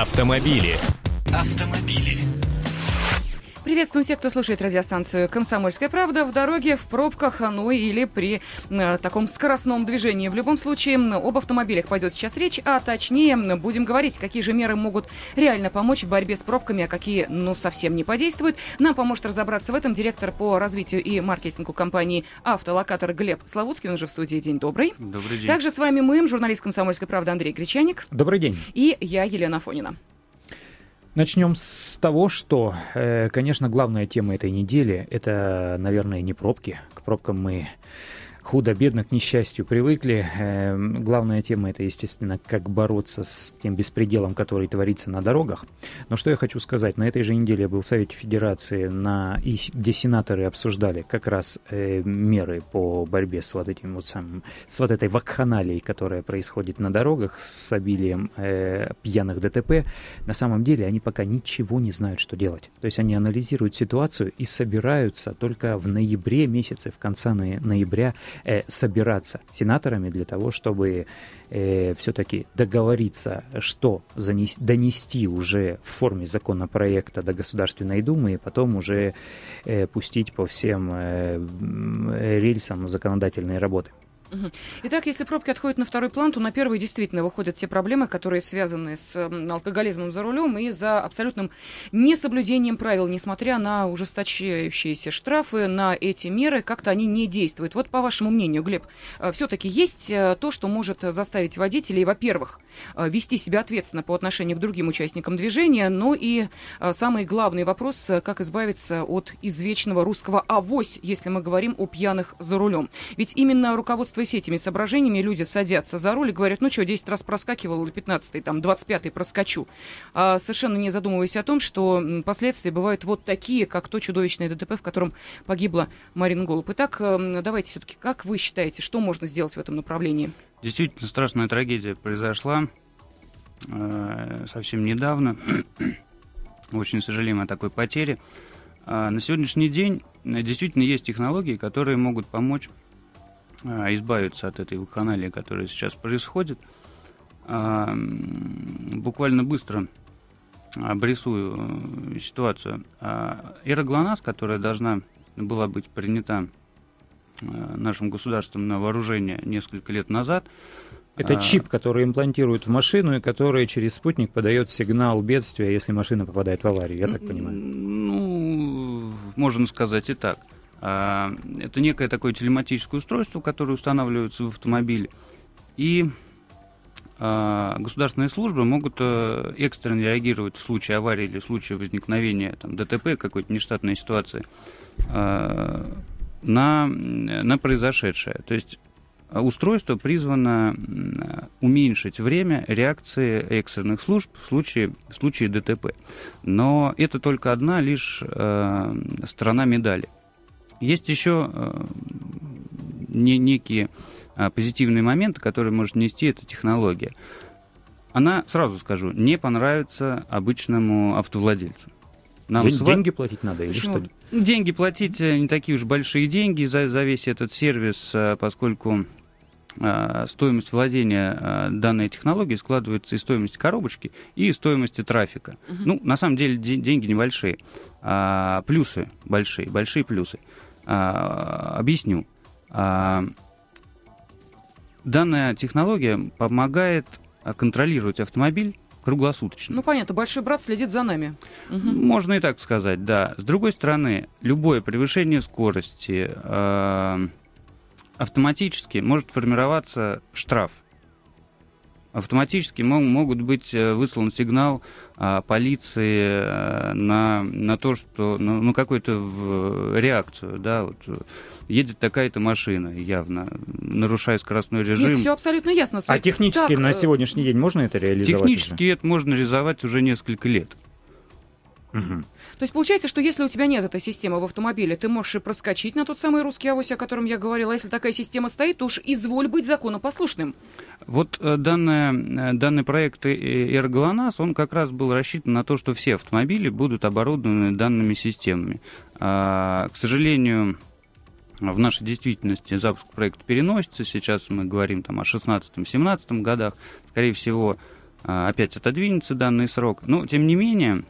Автомобили. Автомобили. Приветствуем всех, кто слушает радиостанцию «Комсомольская правда» в дороге, в пробках, ну или при э, таком скоростном движении. В любом случае, об автомобилях пойдет сейчас речь, а точнее будем говорить, какие же меры могут реально помочь в борьбе с пробками, а какие, ну, совсем не подействуют. Нам поможет разобраться в этом директор по развитию и маркетингу компании «Автолокатор» Глеб Славутский, он уже в студии. День добрый. Добрый день. Также с вами мы, журналист «Комсомольской правды» Андрей Гречаник. Добрый день. И я, Елена Фонина. Начнем с того, что, э, конечно, главная тема этой недели – это, наверное, не пробки. К пробкам мы худо-бедно к несчастью привыкли. Эм, главная тема это, естественно, как бороться с тем беспределом, который творится на дорогах. Но что я хочу сказать, на этой же неделе был в Совете Федерации, на, где сенаторы обсуждали как раз э, меры по борьбе с вот этим вот самым, с вот этой вакханалией, которая происходит на дорогах, с обилием э, пьяных ДТП. На самом деле они пока ничего не знают, что делать. То есть они анализируют ситуацию и собираются только в ноябре месяце, в конце ноября э, собираться сенаторами для того, чтобы э, все-таки договориться, что занес, донести уже в форме законопроекта до Государственной Думы и потом уже э, пустить по всем э, рельсам законодательной работы. Итак, если пробки отходят на второй план, то на первый действительно выходят те проблемы, которые связаны с алкоголизмом за рулем и за абсолютным несоблюдением правил, несмотря на ужесточающиеся штрафы, на эти меры, как-то они не действуют. Вот по вашему мнению, Глеб, э, все-таки есть э, то, что может заставить водителей, во-первых, э, вести себя ответственно по отношению к другим участникам движения, но и самый главный вопрос, как избавиться от извечного русского авось, если мы говорим о пьяных за рулем. Ведь именно руководство руководствуясь этими соображениями, люди садятся за руль и говорят, ну что, 10 раз проскакивал, или 15 там, 25 проскочу. А совершенно не задумываясь о том, что последствия бывают вот такие, как то чудовищное ДТП, в котором погибла Марина Голуб. Итак, эм, давайте все-таки, как вы считаете, что можно сделать в этом направлении? Действительно, страшная трагедия произошла э, совсем недавно. Очень сожалеем о такой потере. А на сегодняшний день э, действительно есть технологии, которые могут помочь избавиться от этой вакханалии, которая сейчас происходит. А, буквально быстро обрисую э, ситуацию. А, эра ГЛОНАСС, которая должна была быть принята э, нашим государством на вооружение несколько лет назад. Это чип, который имплантируют в машину и который через спутник подает сигнал бедствия, если машина попадает в аварию, я так понимаю. Ну, можно сказать и так. А, это некое такое телематическое устройство, которое устанавливается в автомобиле. И а, государственные службы могут э, экстренно реагировать в случае аварии или в случае возникновения там, ДТП, какой-то нештатной ситуации, а, на, на произошедшее. То есть устройство призвано уменьшить время реакции экстренных служб в случае, в случае ДТП. Но это только одна лишь э, сторона медали. Есть еще э, не, некие э, позитивные моменты, которые может нести эта технология. Она, сразу скажу, не понравится обычному автовладельцу. Нам День, сва... Деньги платить надо или Почему? что? Деньги платить э, не такие уж большие деньги за, за весь этот сервис, поскольку стоимость владения данной технологией складывается из стоимости коробочки и из стоимости трафика. Угу. Ну, на самом деле деньги небольшие, а плюсы большие, большие плюсы. А, объясню. А, данная технология помогает контролировать автомобиль круглосуточно. Ну, понятно, большой брат следит за нами. Угу. Можно и так сказать, да. С другой стороны, любое превышение скорости э, автоматически может формироваться штраф. Автоматически могут быть э, выслан сигнал а, полиции э, на, на то, что ну, ну какую-то реакцию, да, вот э, едет такая-то машина явно, нарушая скоростной режим. Нет, все абсолютно ясно. А технически так, на сегодняшний день можно это реализовать? Технически уже? это можно реализовать уже несколько лет. Угу. То есть получается, что если у тебя нет этой системы в автомобиле, ты можешь и проскочить на тот самый русский авось, о котором я говорила. Если такая система стоит, то уж изволь быть законопослушным. Вот э, данная, э, данный проект «Эрголонас», он как раз был рассчитан на то, что все автомобили будут оборудованы данными системами. А, к сожалению, в нашей действительности запуск проекта переносится. Сейчас мы говорим там, о 16-17 годах. Скорее всего, опять отодвинется данный срок. Но, тем не менее,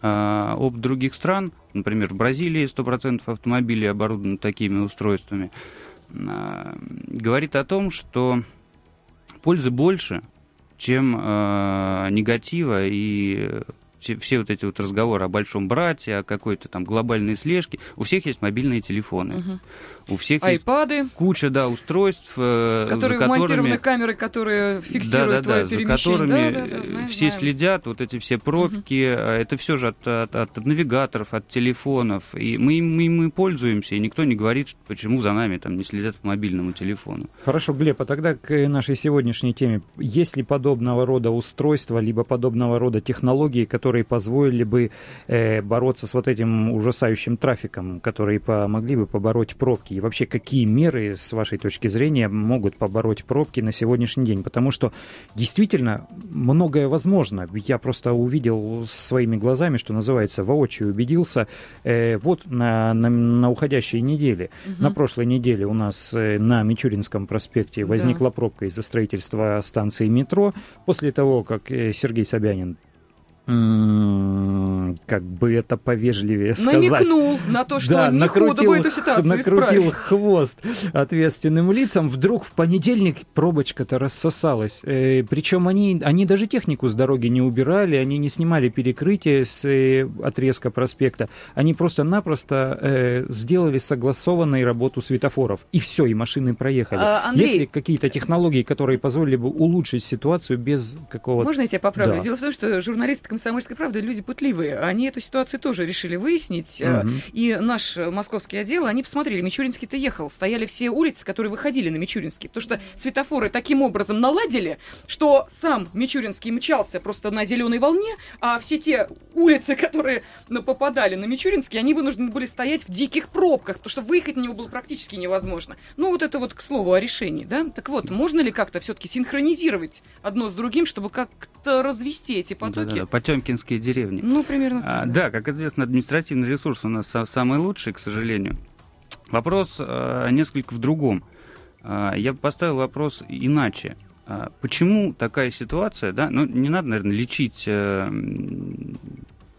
опыт других стран, например, в Бразилии 100% автомобилей оборудованы такими устройствами, говорит о том, что пользы больше, чем негатива и все, все вот эти вот разговоры о большом брате, о какой-то там глобальной слежке, у всех есть мобильные телефоны. Угу. У всех Айпады. есть куча, да, устройств, э, которые за вмонтированы камеры, которые фиксируют да, да, твое да, перемещение. За которыми да, да, да, знаем, все знаем. следят, вот эти все пробки, угу. это все же от, от, от навигаторов, от телефонов. И мы, мы, мы пользуемся, и никто не говорит, почему за нами там не следят по мобильному телефону. Хорошо, Глеб, а тогда к нашей сегодняшней теме. Есть ли подобного рода устройства, либо подобного рода технологии, которые позволили бы э, бороться с вот этим ужасающим трафиком, которые помогли бы побороть пробки? И вообще, какие меры, с вашей точки зрения, могут побороть пробки на сегодняшний день? Потому что действительно многое возможно. Я просто увидел своими глазами, что называется, воочию убедился. Э, вот на, на, на уходящей неделе, угу. на прошлой неделе у нас э, на Мичуринском проспекте возникла да. пробка из-за строительства станции метро. После того, как э, Сергей Собянин как бы это повежливее сказать. Намекнул на то, что да, накрутил, эту ситуацию накрутил исправить. хвост ответственным лицам. Вдруг в понедельник пробочка-то рассосалась. Э, причем они, они даже технику с дороги не убирали, они не снимали перекрытие с э, отрезка проспекта. Они просто-напросто э, сделали согласованную работу светофоров. И все, и машины проехали. А, Андрей, Есть ли какие-то технологии, которые позволили бы улучшить ситуацию без какого-то... Можно я тебя поправлю? Да. Дело в том, что журналисты «Комсомольской правды» люди пытливые. Они эту ситуацию тоже решили выяснить. Угу. И наш московский отдел, они посмотрели, Мичуринский-то ехал. Стояли все улицы, которые выходили на Мичуринский. Потому что светофоры таким образом наладили, что сам Мичуринский мчался просто на зеленой волне, а все те улицы, которые ну, попадали на Мичуринский, они вынуждены были стоять в диких пробках, потому что выехать на него было практически невозможно. Ну, вот это вот к слову о решении, да? Так вот, можно ли как-то все-таки синхронизировать одно с другим, чтобы как-то развести эти потоки? Да-да-да, потемкинские деревни. Ну, примерно. А, да, как известно, административный ресурс у нас самый лучший, к сожалению. Вопрос а, несколько в другом. А, я поставил вопрос иначе. А, почему такая ситуация, да, ну, не надо, наверное, лечить, э,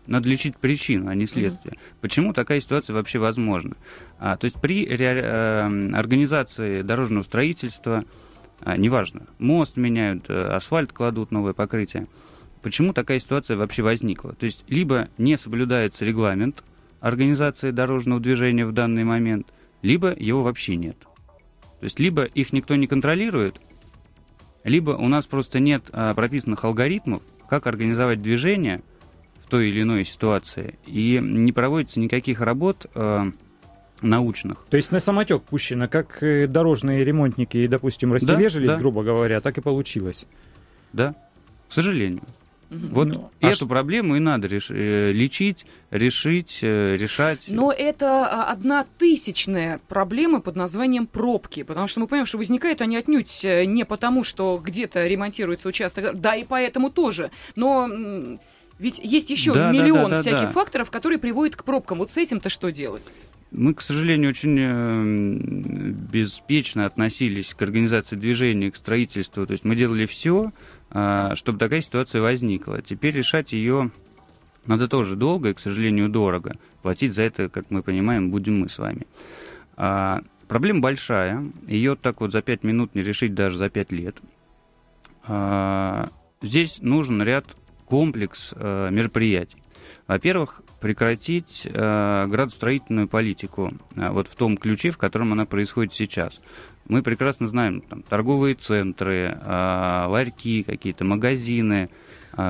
надо лечить причину, а не следствие. Mm-hmm. Почему такая ситуация вообще возможна? А, то есть при ре, э, организации дорожного строительства, а, неважно, мост меняют, э, асфальт кладут, новое покрытие, почему такая ситуация вообще возникла. То есть либо не соблюдается регламент организации дорожного движения в данный момент, либо его вообще нет. То есть либо их никто не контролирует, либо у нас просто нет а, прописанных алгоритмов, как организовать движение в той или иной ситуации, и не проводится никаких работ а, научных. То есть на самотек пущено, как э, дорожные ремонтники, допустим, растележились, да, да. грубо говоря, так и получилось. Да, к сожалению. Вот ну, эту а проблему и надо реш... лечить, решить, решать. Но это одна тысячная проблема под названием пробки, потому что мы понимаем, что возникают они отнюдь не потому, что где-то ремонтируется участок, да и поэтому тоже, но ведь есть еще да, миллион да, да, да, всяких да. факторов, которые приводят к пробкам. Вот с этим-то что делать? Мы, к сожалению, очень э, беспечно относились к организации движения, к строительству. То есть мы делали все, э, чтобы такая ситуация возникла. Теперь решать ее надо тоже долго и, к сожалению, дорого. Платить за это, как мы понимаем, будем мы с вами. А, проблема большая. Ее так вот за пять минут не решить даже за пять лет. А, здесь нужен ряд комплекс э, мероприятий. Во-первых, прекратить э, градостроительную политику э, вот в том ключе, в котором она происходит сейчас. Мы прекрасно знаем там, торговые центры, э, ларьки, какие-то магазины,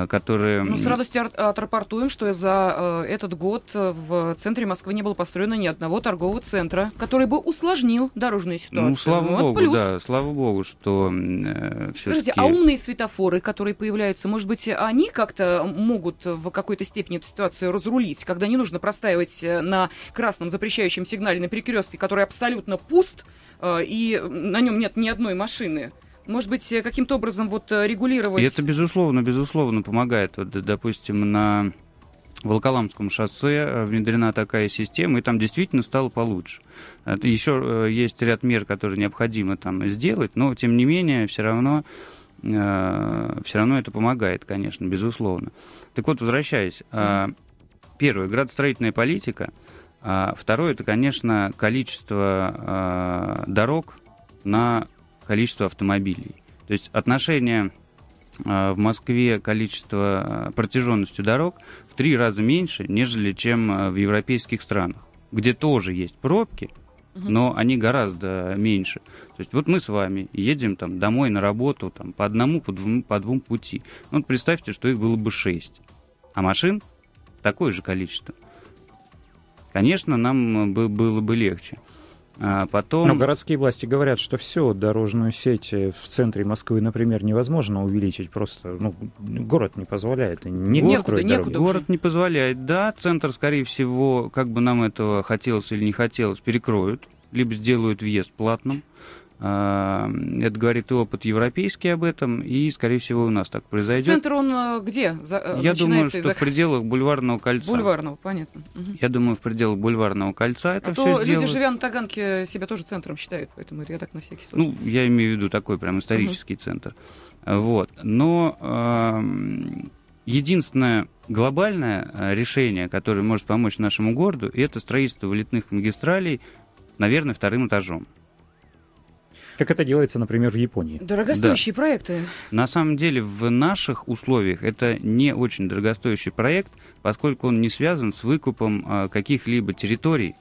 которые... Ну, с радостью отрапортуем, что за э, этот год в центре Москвы не было построено ни одного торгового центра, который бы усложнил дорожную ситуацию. Ну, слава вот богу, плюс. да, слава богу, что э, все Скажите, а умные светофоры, которые появляются, может быть, они как-то могут в какой-то степени эту ситуацию разрулить, когда не нужно простаивать на красном запрещающем сигнале на перекрестке, который абсолютно пуст, э, и на нем нет ни одной машины? Может быть, каким-то образом вот регулировать... И это, безусловно, безусловно помогает. Вот, допустим, на Волоколамском шоссе внедрена такая система, и там действительно стало получше. Еще есть ряд мер, которые необходимо там сделать, но, тем не менее, все равно все равно это помогает, конечно, безусловно. Так вот, возвращаясь, первое, градостроительная политика, а второе, это, конечно, количество дорог на количество автомобилей. То есть отношение в Москве количество протяженностью дорог в три раза меньше, нежели чем в европейских странах, где тоже есть пробки, но они гораздо меньше. То есть вот мы с вами едем там домой на работу там, по одному, по двум, по двум пути. Ну, вот представьте, что их было бы шесть, а машин такое же количество. Конечно, нам было бы легче. А потом... Но городские власти говорят, что все, дорожную сеть в центре Москвы, например, невозможно увеличить. Просто ну, город не позволяет. Не некуда, некуда Город не позволяет, да. Центр, скорее всего, как бы нам этого хотелось или не хотелось, перекроют, либо сделают въезд платным. А, это говорит и опыт европейский об этом, и, скорее всего, у нас так произойдет. Центр он э, где? За, э, Я думаю, что в пределах бульварного кольца. Бульварного, понятно. Угу. Я думаю, в пределах бульварного кольца это а все то сделают. люди, живя на Таганке, себя тоже центром считают, поэтому я так на всякий случай. Ну, я имею в виду такой прям исторический угу. центр. Вот. Но э, единственное глобальное э, решение, которое может помочь нашему городу, это строительство вылетных магистралей, наверное, вторым этажом. Как это делается, например, в Японии. Дорогостоящие да. проекты. На самом деле, в наших условиях это не очень дорогостоящий проект, поскольку он не связан с выкупом а, каких-либо территорий,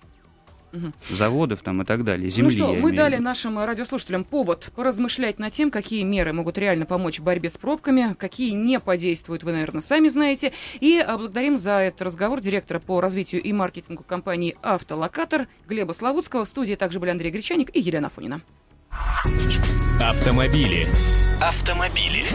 угу. заводов там и так далее, земли. Ну что, мы дали нашим радиослушателям повод поразмышлять над тем, какие меры могут реально помочь в борьбе с пробками, какие не подействуют, вы, наверное, сами знаете. И благодарим за этот разговор директора по развитию и маркетингу компании «Автолокатор» Глеба Славутского. В студии также были Андрей Гречаник и Елена Фонина. Автомобили. Автомобили.